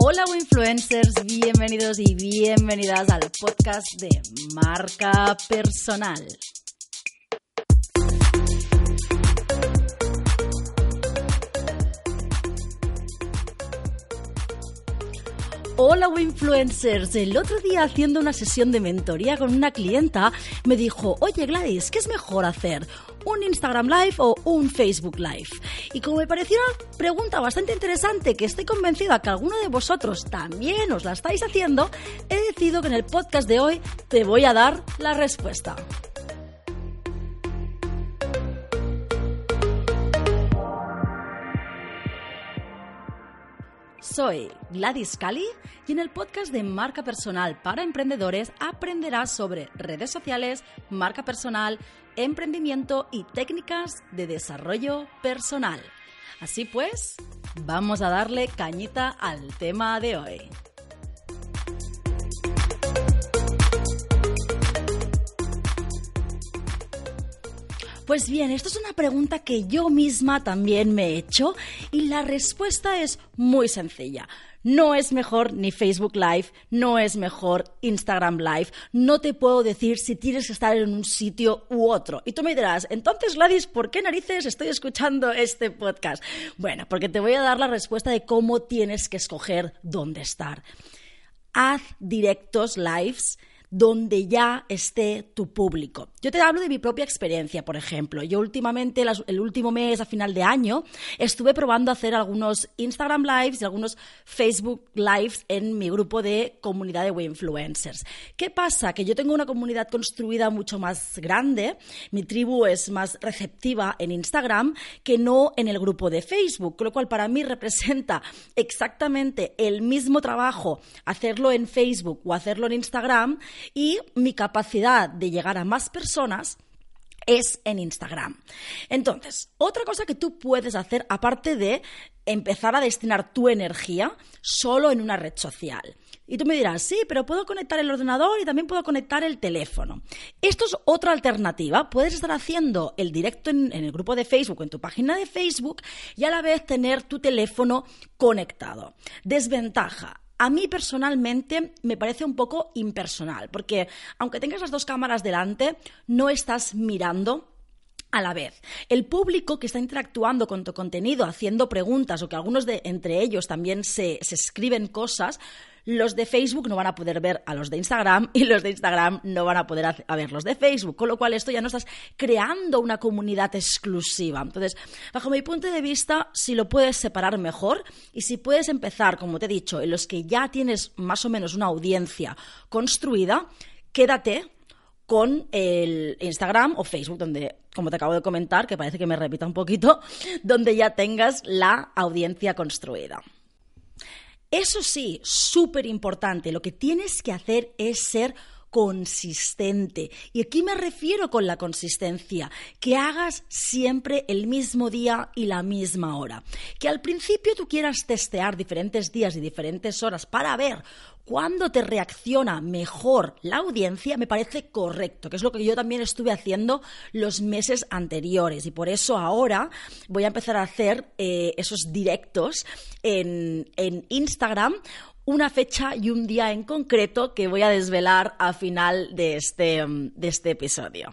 Hola influencers, bienvenidos y bienvenidas al podcast de marca personal. Hola influencers, el otro día haciendo una sesión de mentoría con una clienta me dijo, oye Gladys, ¿qué es mejor hacer? ¿Un Instagram Live o un Facebook Live? Y como me pareció una pregunta bastante interesante que estoy convencida que alguno de vosotros también os la estáis haciendo, he decidido que en el podcast de hoy te voy a dar la respuesta. Soy Gladys Cali y en el podcast de Marca Personal para Emprendedores aprenderás sobre redes sociales, marca personal, emprendimiento y técnicas de desarrollo personal. Así pues, vamos a darle cañita al tema de hoy. Pues bien, esto es una pregunta que yo misma también me he hecho y la respuesta es muy sencilla. No es mejor ni Facebook Live, no es mejor Instagram Live. No te puedo decir si tienes que estar en un sitio u otro. Y tú me dirás, entonces Gladys, ¿por qué narices estoy escuchando este podcast? Bueno, porque te voy a dar la respuesta de cómo tienes que escoger dónde estar. Haz directos lives donde ya esté tu público. Yo te hablo de mi propia experiencia, por ejemplo. Yo últimamente, el último mes, a final de año, estuve probando hacer algunos Instagram Lives y algunos Facebook Lives en mi grupo de comunidad de influencers. ¿Qué pasa? Que yo tengo una comunidad construida mucho más grande, mi tribu es más receptiva en Instagram que no en el grupo de Facebook, con lo cual para mí representa exactamente el mismo trabajo hacerlo en Facebook o hacerlo en Instagram y mi capacidad de llegar a más personas es en Instagram. Entonces, otra cosa que tú puedes hacer, aparte de empezar a destinar tu energía solo en una red social. Y tú me dirás, sí, pero puedo conectar el ordenador y también puedo conectar el teléfono. Esto es otra alternativa. Puedes estar haciendo el directo en, el grupo de Facebook, en tu página de Facebook, y a la vez tener tu teléfono conectado. Desventaja a mí personalmente me parece un poco impersonal, porque aunque tengas las dos cámaras delante, no estás mirando a la vez. El público que está interactuando con tu contenido, haciendo preguntas o que algunos de entre ellos también se, se escriben cosas, los de Facebook no van a poder ver a los de Instagram y los de Instagram no van a poder a ver los de Facebook, con lo cual esto ya no estás creando una comunidad exclusiva. Entonces, bajo mi punto de vista, si lo puedes separar mejor y si puedes empezar, como te he dicho, en los que ya tienes más o menos una audiencia construida, quédate con el Instagram o Facebook, donde, como te acabo de comentar, que parece que me repita un poquito, donde ya tengas la audiencia construida. Eso sí, súper importante, lo que tienes que hacer es ser consistente. Y aquí me refiero con la consistencia, que hagas siempre el mismo día y la misma hora. Que al principio tú quieras testear diferentes días y diferentes horas para ver cuándo te reacciona mejor la audiencia, me parece correcto, que es lo que yo también estuve haciendo los meses anteriores. Y por eso ahora voy a empezar a hacer eh, esos directos en, en Instagram una fecha y un día en concreto que voy a desvelar a final de este, de este episodio.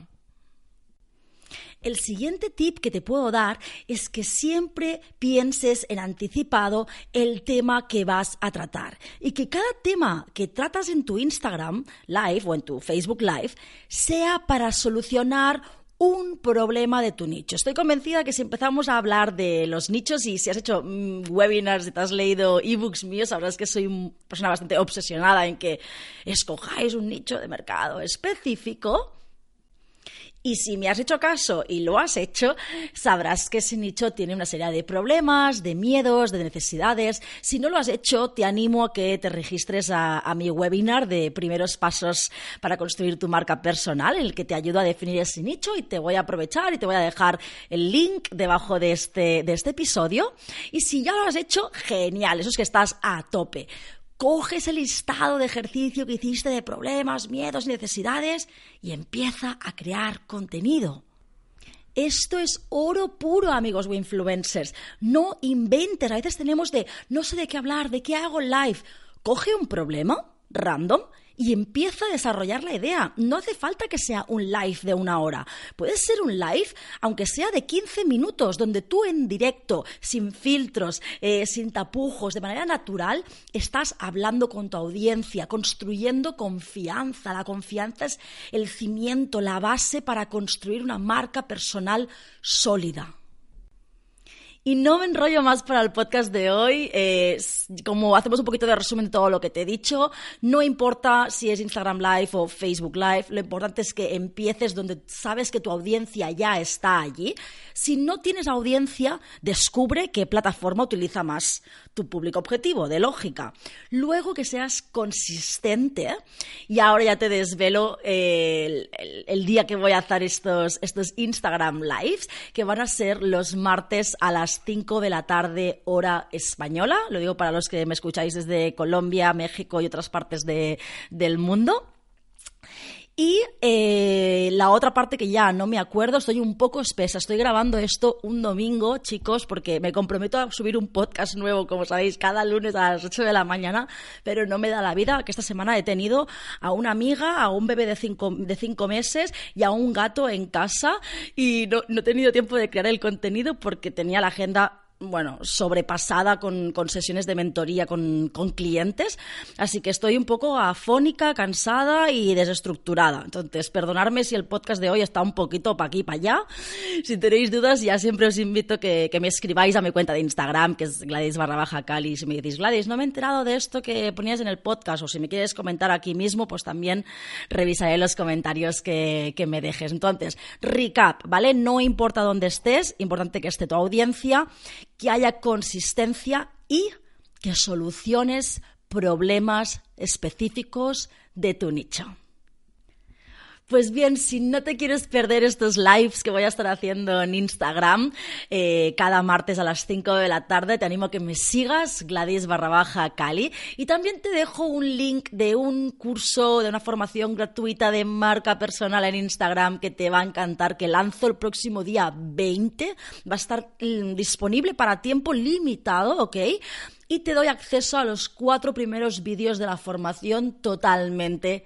El siguiente tip que te puedo dar es que siempre pienses en anticipado el tema que vas a tratar y que cada tema que tratas en tu Instagram Live o en tu Facebook Live sea para solucionar un problema de tu nicho. Estoy convencida que si empezamos a hablar de los nichos y si has hecho mm, webinars y te has leído ebooks míos, sabrás que soy una persona bastante obsesionada en que escojáis un nicho de mercado específico y si me has hecho caso y lo has hecho, sabrás que ese nicho tiene una serie de problemas, de miedos, de necesidades. Si no lo has hecho, te animo a que te registres a, mi webinar de primeros pasos para construir tu marca personal, en el que te ayudo a definir ese nicho y te voy a aprovechar y te voy a dejar el link debajo de este, de este episodio. Y si ya lo has hecho, genial, eso es que estás a tope coges el listado de ejercicio que hiciste de problemas, miedos necesidades y empieza a crear contenido. Esto es oro puro, amigos influencers. No inventes. A veces tenemos de no sé de qué hablar, de qué hago live. Coge un problema random y empieza a desarrollar la idea. No hace falta que sea un live de una hora. Puede ser un live, aunque sea de 15 minutos, donde tú en directo, sin filtros, eh, sin tapujos, de manera natural, estás hablando con tu audiencia, construyendo confianza. La confianza es el cimiento, la base para construir una marca personal sólida. Y no me enrollo más para el podcast de hoy. Eh, como hacemos un poquito de resumen de todo lo que te he dicho, no importa si es Instagram Live o Facebook Live, lo importante es que empieces donde sabes que tu audiencia ya está allí. Si no tienes audiencia, descubre qué plataforma utiliza más tu público objetivo, de lógica. Luego que seas consistente, y ahora ya te desvelo el, el día que voy a hacer estos, estos Instagram Lives, que van a ser los martes a las 5 de la tarde hora española. Lo digo para los que me escucháis desde Colombia, México y otras partes del mundo. Y eh, la otra parte que ya no me acuerdo, estoy un poco espesa. Estoy grabando esto un domingo, chicos, porque me comprometo a subir un podcast nuevo, como sabéis, cada lunes a las 8 de la mañana, pero no me da la vida que esta semana he tenido a una amiga, a un bebé de cinco, de cinco meses y a un gato en casa y no, no he tenido tiempo de crear el contenido porque tenía la agenda bueno, sobrepasada con, sesiones de mentoría con, clientes, así que estoy un poco afónica, cansada y desestructurada. Entonces, perdonadme si el podcast de hoy está un poquito para aquí, para allá. Si tenéis dudas, ya siempre os invito que, que me escribáis a mi cuenta de Instagram, que es Gladys barra baja Cali. Si me decís, Gladys, no me he enterado de esto que ponías en el podcast, o si me quieres comentar aquí mismo, pues también revisaré los comentarios que, que me dejes. Entonces, recap, ¿vale? No importa dónde estés, importante que esté tu audiencia que haya consistencia y que soluciones problemas específicos de tu nicho. Pues bien, si no te quieres perder estos lives que voy a estar haciendo en Instagram eh, cada martes a las 5 de la tarde, te animo a que me sigas, Gladys barra baja Cali. Y también te dejo un link de un curso, de una formación gratuita de marca personal en Instagram que te va a encantar, que lanzo el próximo día 20. Va a estar mm, disponible para tiempo limitado, ¿ok? Y te doy acceso a los cuatro primeros vídeos de la formación totalmente